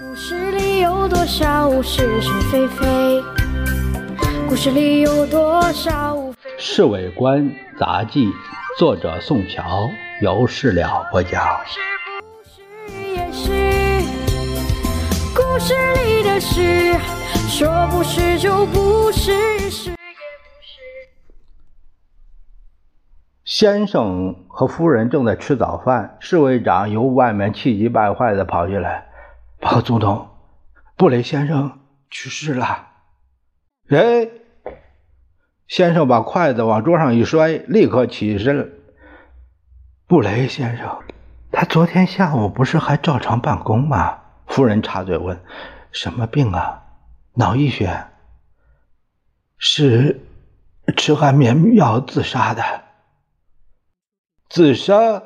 故事里有多少是是非非？故事里有多少非《侍卫官杂记》，作者宋乔，由事了播讲。是不是也是？故事里的事，说不是就不是，是也不是。先生和夫人正在吃早饭，侍卫长由外面气急败坏地跑进来：“报总统，布雷先生去世了。”哎，先生把筷子往桌上一摔，立刻起身。布雷先生，他昨天下午不是还照常办公吗？夫人插嘴问：“什么病啊？脑溢血？是吃安眠药自杀的？”自杀？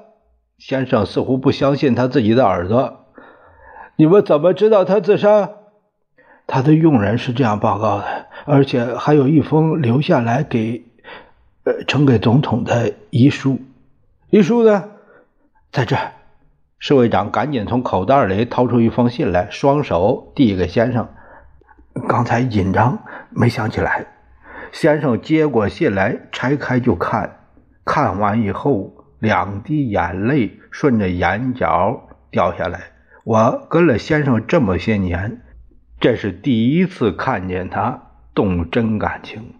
先生似乎不相信他自己的耳朵。你们怎么知道他自杀？他的佣人是这样报告的，而且还有一封留下来给，呃，呈给总统的遗书。遗书呢？在这儿。侍卫长赶紧从口袋里掏出一封信来，双手递给先生。刚才紧张，没想起来。先生接过信来，拆开就看。看完以后。两滴眼泪顺着眼角掉下来。我跟了先生这么些年，这是第一次看见他动真感情。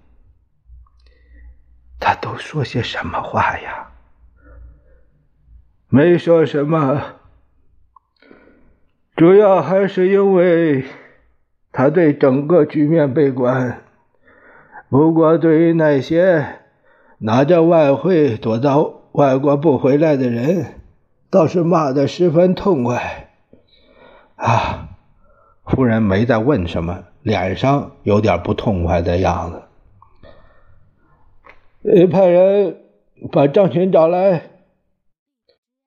他都说些什么话呀？没说什么，主要还是因为他对整个局面悲观。不过，对于那些拿着外汇躲到……外国不回来的人，倒是骂得十分痛快。啊，夫人没再问什么，脸上有点不痛快的样子。派人把张群找来。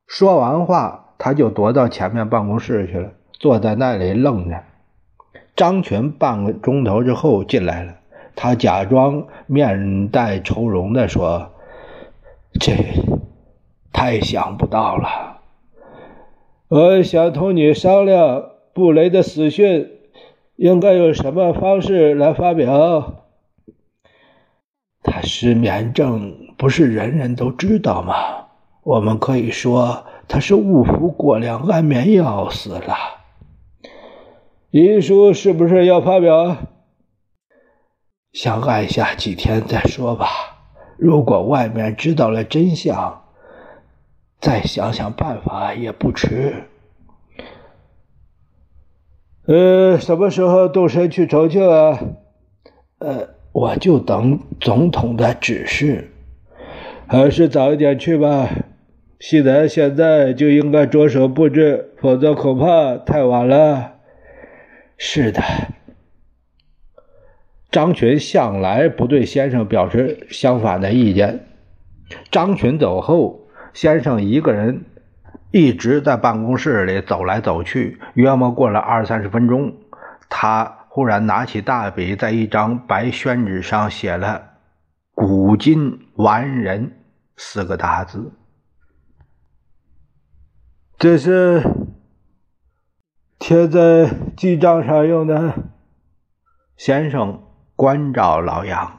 说完话，他就躲到前面办公室去了，坐在那里愣着。张群半个钟头之后进来了，他假装面带愁容的说：“这。”太想不到了，我想同你商量布雷的死讯应该用什么方式来发表。他失眠症不是人人都知道吗？我们可以说他是误服过量安眠药死了。遗书是不是要发表？想按下几天再说吧。如果外面知道了真相。再想想办法也不迟。呃，什么时候动身去重庆啊？呃，我就等总统的指示，还是早一点去吧。西南现在就应该着手布置，否则恐怕太晚了。是的，张群向来不对先生表示相反的意见。张群走后。先生一个人一直在办公室里走来走去，约莫过了二三十分钟，他忽然拿起大笔，在一张白宣纸上写了“古今完人”四个大字。这是贴在记账上用的。先生关照老杨。